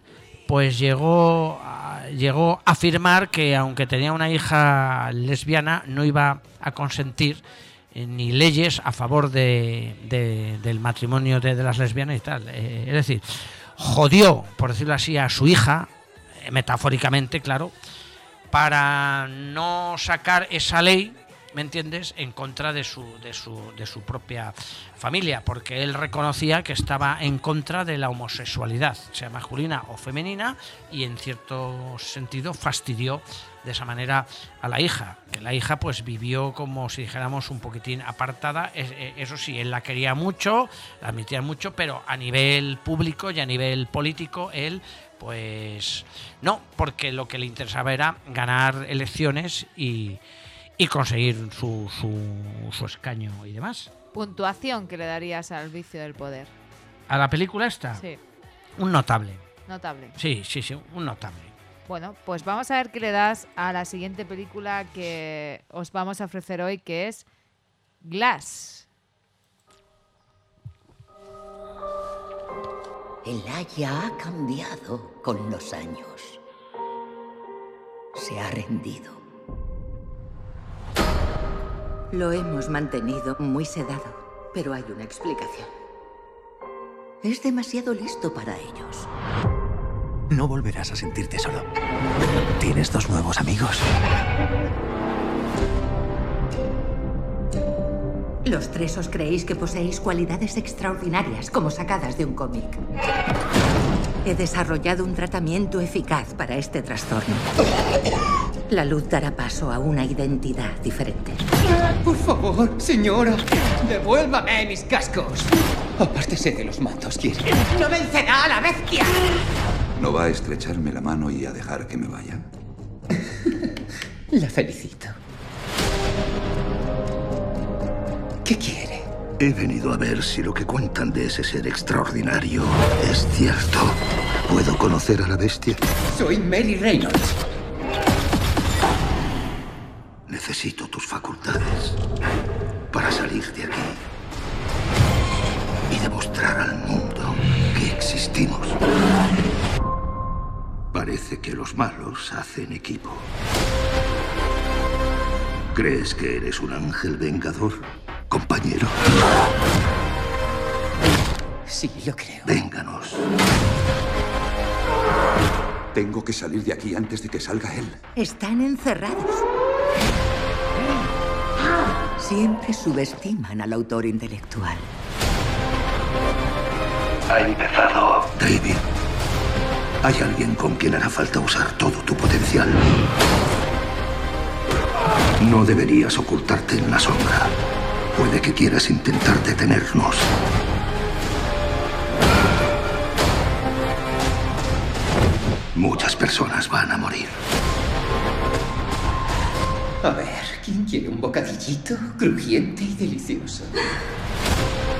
pues llegó a, llegó afirmar que aunque tenía una hija lesbiana, no iba a consentir eh, ni leyes a favor de, de- del matrimonio de, de las lesbianas y tal. Eh, es decir, jodió, por decirlo así, a su hija, eh, metafóricamente, claro, para no sacar esa ley, ¿me entiendes?, en contra de su, de su, de su propia familia, porque él reconocía que estaba en contra de la homosexualidad, sea masculina o femenina, y en cierto sentido fastidió de esa manera a la hija, que la hija pues vivió como si dijéramos un poquitín apartada, eh, eso sí, él la quería mucho, la admitía mucho, pero a nivel público y a nivel político él pues no, porque lo que le interesaba era ganar elecciones y, y conseguir su, su, su escaño y demás. Puntuación que le darías al vicio del poder. ¿A la película esta? Sí, Un notable. notable. Sí, sí, sí, un notable. Bueno, pues vamos a ver qué le das a la siguiente película que os vamos a ofrecer hoy, que es Glass. El Aya ha cambiado con los años. Se ha rendido. Lo hemos mantenido muy sedado, pero hay una explicación. Es demasiado listo para ellos. No volverás a sentirte solo. Tienes dos nuevos amigos. Los tres os creéis que poseéis cualidades extraordinarias, como sacadas de un cómic. He desarrollado un tratamiento eficaz para este trastorno. La luz dará paso a una identidad diferente. Por favor, señora, devuélvame mis cascos. Apártese de los mantos, quiere. ¡No vencerá a la bestia! ¿No va a estrecharme la mano y a dejar que me vaya? [laughs] La felicito. ¿Qué quiere? He venido a ver si lo que cuentan de ese ser extraordinario es cierto. ¿Puedo conocer a la bestia? Soy Mary Reynolds. Necesito tus facultades para salir de aquí y demostrar al mundo que existimos. Parece que los malos hacen equipo. ¿Crees que eres un ángel vengador, compañero? Sí, lo creo. Vénganos. Tengo que salir de aquí antes de que salga él. Están encerrados. Siempre subestiman al autor intelectual. Ha empezado. David, hay alguien con quien hará falta usar todo tu potencial. No deberías ocultarte en la sombra. Puede que quieras intentar detenernos. Muchas personas van a morir. A ver, ¿quién quiere un bocadillito crujiente y delicioso?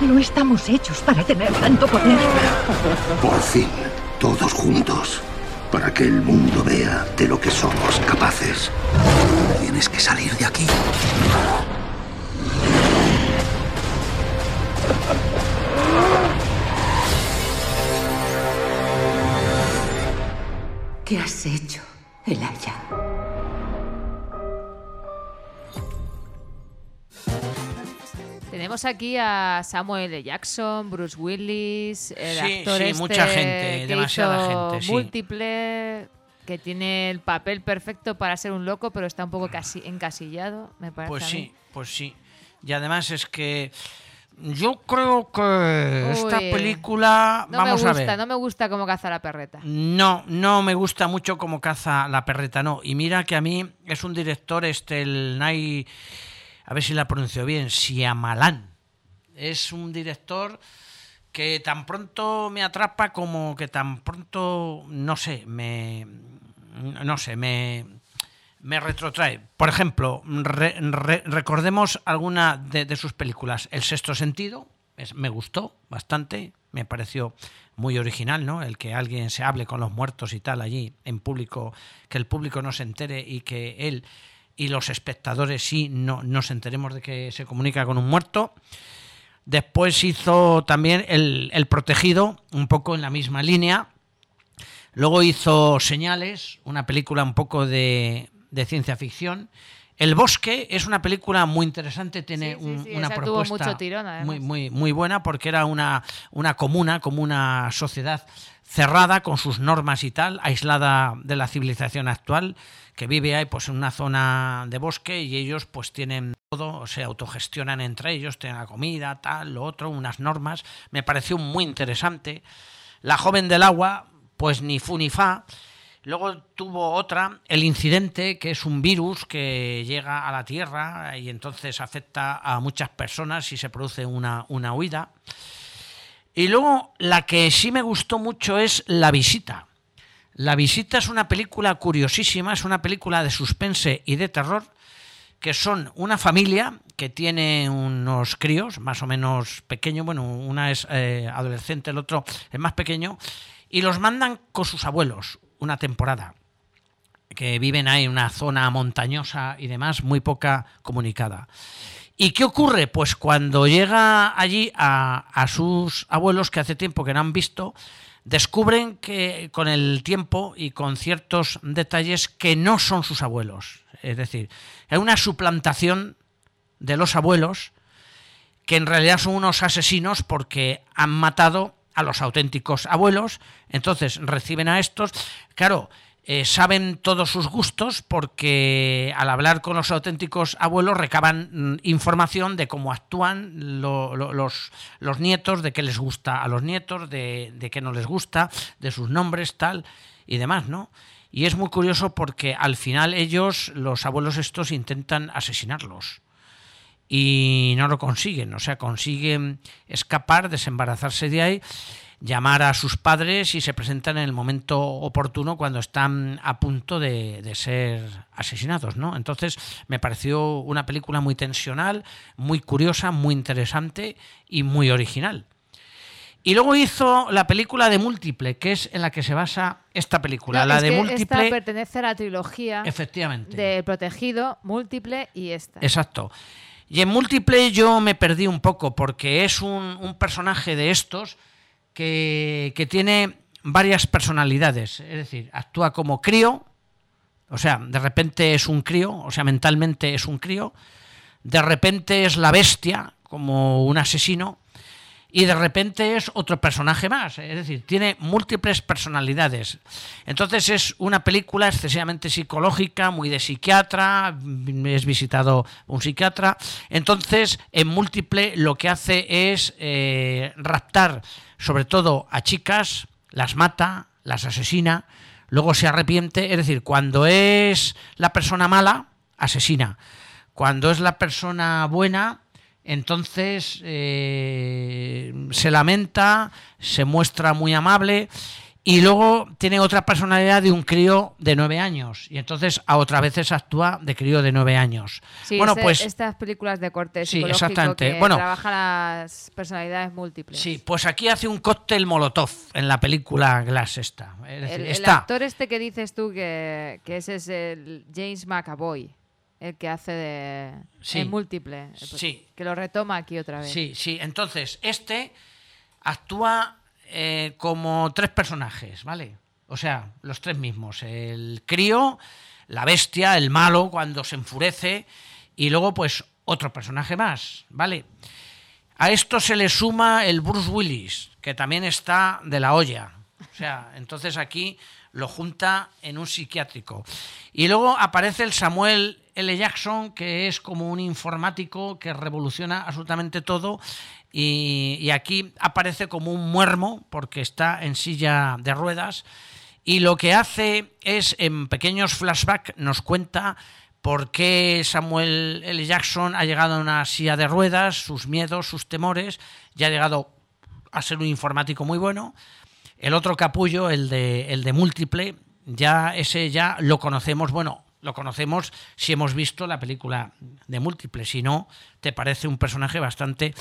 No estamos hechos para tener tanto poder. Por fin, todos juntos, para que el mundo vea de lo que somos capaces. Tienes que salir de aquí. ¿Qué has hecho, Elaya? Tenemos aquí a Samuel L. Jackson, Bruce Willis, el Sí, actor sí, este mucha gente, que demasiada hizo gente, sí. múltiple, que tiene el papel perfecto para ser un loco, pero está un poco casi encasillado, me parece. Pues a mí. sí, pues sí. Y además es que yo creo que esta película, No vamos me a gusta, ver. no me gusta cómo caza la perreta. No, no me gusta mucho cómo caza la perreta, no. Y mira que a mí es un director, este, el Nai, a ver si la pronuncio bien, Siamalan. Es un director que tan pronto me atrapa como que tan pronto, no sé, me, no sé, me, me retrotrae. Por ejemplo, re- re- recordemos alguna de, de sus películas. El sexto sentido, es- me gustó bastante, me pareció muy original, ¿no? El que alguien se hable con los muertos y tal allí en público, que el público no se entere y que él y los espectadores sí no nos enteremos de que se comunica con un muerto. Después hizo también el, el Protegido, un poco en la misma línea. Luego hizo Señales, una película un poco de, de ciencia ficción. El Bosque es una película muy interesante, tiene Sí, sí, un- sí, una tuvo propuesta mucho tirón, además. muy, muy, muy buena porque era una, una comuna, como una sociedad cerrada con sus normas y tal, aislada de la civilización actual, que vive ahí pues en una zona de bosque y ellos pues tienen todo, se autogestionan entre ellos, tienen la comida, tal, lo otro, unas normas. Me pareció muy interesante. La joven del agua, pues ni fu ni fa. Luego tuvo otra, el incidente, que es un virus que llega a la Tierra y entonces afecta a muchas personas y se produce una, una huida. Y luego la que sí me gustó mucho es La visita. La visita es una película curiosísima, es una película de suspense y de terror, que son una familia que tiene unos críos más o menos pequeños, bueno, una es eh, adolescente, el otro es más pequeño, y los mandan con sus abuelos una temporada, que viven ahí en una zona montañosa y demás, muy poca comunicada. ¿Y qué ocurre? Pues cuando llega allí a, sus abuelos, que hace tiempo que no han visto, descubren que con el tiempo y con ciertos detalles que no son sus abuelos. Es decir, hay una suplantación de los abuelos que en realidad son unos asesinos porque han matado a los auténticos abuelos, entonces reciben a estos, claro, eh, saben todos sus gustos porque al hablar con los auténticos abuelos recaban mm, información de cómo actúan lo- lo- los, los nietos, de qué les gusta a los nietos, de, de qué no les gusta, de sus nombres, tal y demás, ¿no? Y es muy curioso porque al final ellos, los abuelos estos, intentan asesinarlos y no lo consiguen, o sea, consiguen escapar, desembarazarse de ahí, llamar a sus padres y se presentan en el momento oportuno cuando están a punto de, de ser asesinados, ¿no? Entonces me pareció una película muy tensional, muy curiosa, muy interesante y muy original. Y luego hizo la película de Múltiple, que es en la que se basa esta película, No, la es de que Múltiple. Esta pertenece a la trilogía Efectivamente. de Protegido, Múltiple y esta. Exacto. Y en múltiple yo me perdí un poco porque es un, personaje de estos que tiene varias personalidades. Es decir, actúa como crío, o sea, de repente es un crío, o sea, mentalmente es un crío, de repente es la bestia, como un asesino, y de repente es otro personaje más, es decir, tiene múltiples personalidades. Entonces es una película excesivamente psicológica, muy de psiquiatra, es visitado un psiquiatra, entonces en múltiple lo que hace es eh, raptar sobre todo a chicas, las mata, las asesina, luego se arrepiente, es decir, cuando es la persona mala, asesina, cuando es la persona buena, entonces eh, se lamenta, se muestra muy amable y luego tiene otra personalidad de un crío de nueve años y entonces a otras veces actúa de crío de nueve años. Sí, bueno, ese- pues estas películas de corte Sí, exactamente. que Bueno. trabajan las personalidades múltiples. sí, pues aquí hace un cóctel molotov en la película Glass esta. Es decir, El, el está actor este que dices tú que, que ese es el James McAvoy, el que hace de Sí. en múltiple, eh, pues, Sí. que lo retoma aquí otra vez. Sí, sí. Entonces, este actúa eh, como tres personajes, ¿vale? O sea, los tres mismos. El crío, la bestia, el malo cuando se enfurece y luego pues otro personaje más, ¿vale? A esto se le suma el Bruce Willis, que también está de la olla. O sea, entonces aquí lo junta en un psiquiátrico. Y luego aparece el Samuel L. Jackson, que es como un informático que revoluciona absolutamente todo. Y, aquí aparece como un muermo, porque está en silla de ruedas. Y lo que hace es, en pequeños flashbacks, nos cuenta por qué Samuel L. Jackson ha llegado a una silla de ruedas, sus miedos, sus temores, y ha llegado a ser un informático muy bueno. El otro capullo, el de, el de múltiple, ya ese ya lo conocemos, bueno, lo conocemos si hemos visto la película de múltiple, si no, te parece un personaje bastante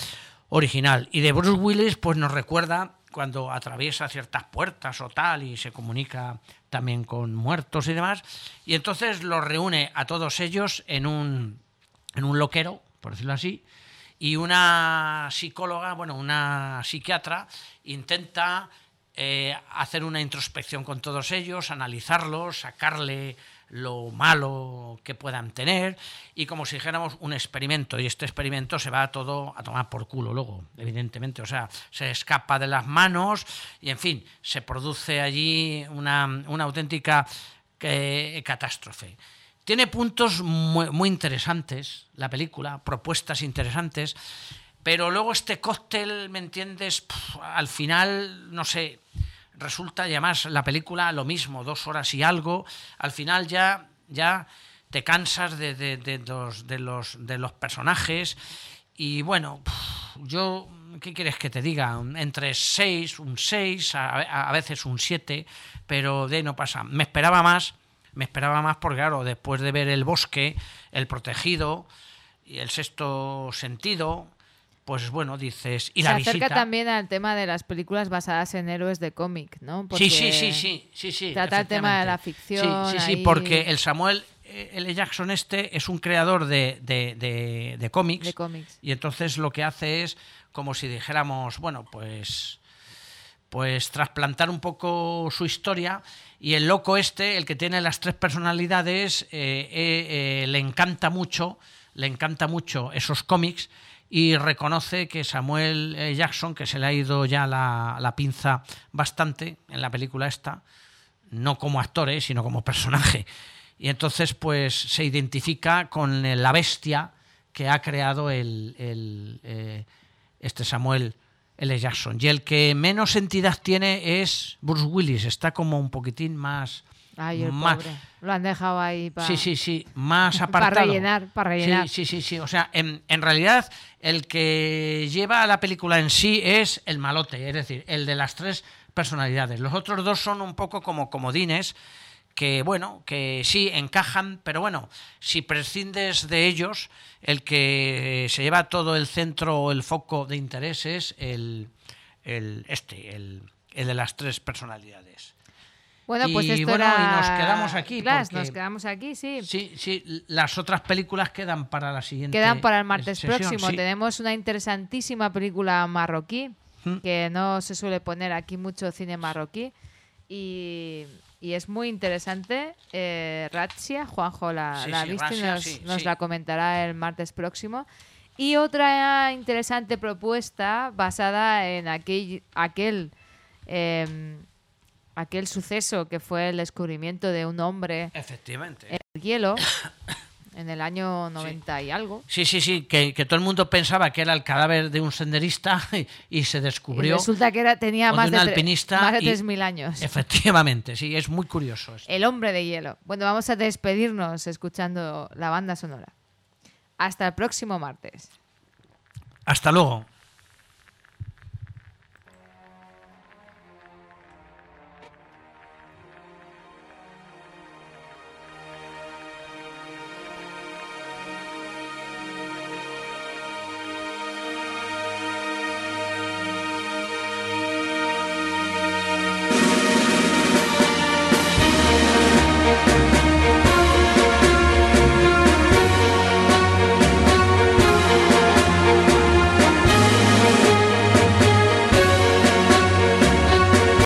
original. Y de Bruce Willis, pues nos recuerda cuando atraviesa ciertas puertas o tal y se comunica también con muertos y demás, y entonces los reúne a todos ellos en un, en un loquero, por decirlo así, y una psicóloga, bueno, una psiquiatra, intenta eh, hacer una introspección con todos ellos, analizarlos, sacarle lo malo que puedan tener y como si dijéramos un experimento y este experimento se va todo a tomar por culo luego, evidentemente, o sea, se escapa de las manos y en fin, se produce allí una, una auténtica eh, catástrofe. Tiene puntos muy, interesantes la película, propuestas interesantes, pero luego este cóctel, ¿me entiendes? Al final, no sé, resulta y además la película lo mismo, dos horas y algo, al final ya, ya te cansas de, de- de los, de, los, de los personajes y bueno, yo, ¿qué quieres que te diga? Entre 6, un 6, a, veces un 7, pero de no pasa. Me esperaba más, me esperaba más porque claro, después de ver El Bosque, El Protegido y El Sexto Sentido, pues bueno, dices, y Se la acerca visita... también al tema de las películas basadas en héroes de cómic, ¿no? Porque Sí, sí, sí, sí, sí, sí. Trata el tema de la ficción. Sí, sí, sí, ahí. porque el Samuel eh, L. Jackson este es un creador de, de, de- de cómics. De cómics. Y entonces lo que hace es como si dijéramos, bueno, pues pues trasplantar un poco su historia y el loco este, el que tiene las tres personalidades, eh, eh, eh, le encanta mucho, le encanta mucho esos cómics y reconoce que Samuel eh, Jackson, que se le ha ido ya la, la pinza bastante en la película esta, no como actor, eh, sino como personaje. Y entonces pues se identifica con eh, la bestia que ha creado el, el, eh, este Samuel L. Jackson. Y el que menos entidad tiene es Bruce Willis, está como un poquitín más... Ay, el más- pobre. Lo han dejado ahí para... Sí, sí, sí, más [laughs] Pa' apartado. rellenar, pa' rellenar. Sí, sí, sí, sí. O sea, en, en realidad el que lleva a la película en sí es el malote, es decir, el de las tres personalidades. Los otros dos son un poco como comodines que, bueno, que sí encajan, pero bueno, si prescindes de ellos, el que se lleva todo el centro o el foco de interés es el, el este, el, el de las tres personalidades. Bueno, pues Y esto bueno, era... y nos quedamos aquí, nos quedamos aquí, sí. Sí, sí, las otras películas quedan para la siguiente. Quedan para el martes sesión, próximo. sí. Tenemos una interesantísima película marroquí, Mm. que no se suele poner aquí mucho cine marroquí. Y, y es muy interesante. Eh, Ratsia, Juanjo la, Sí, la sí, visto y Razia, nos, sí, nos sí. la comentará el martes próximo. Y otra interesante propuesta basada en aquel, aquel, em, aquel suceso que fue el descubrimiento de un hombre Efectivamente. en el hielo [coughs] en el año 90 y algo. Sí, sí, sí, que, que todo el mundo pensaba que era el cadáver de un senderista y, y se Y descubrió. resulta que era, tenía de más un de, tre- alpinista más de y- 3.000 años. Efectivamente, sí, es muy curioso. esto. El hombre de hielo. Bueno, vamos a despedirnos escuchando la banda sonora. Hasta el próximo martes. Hasta luego.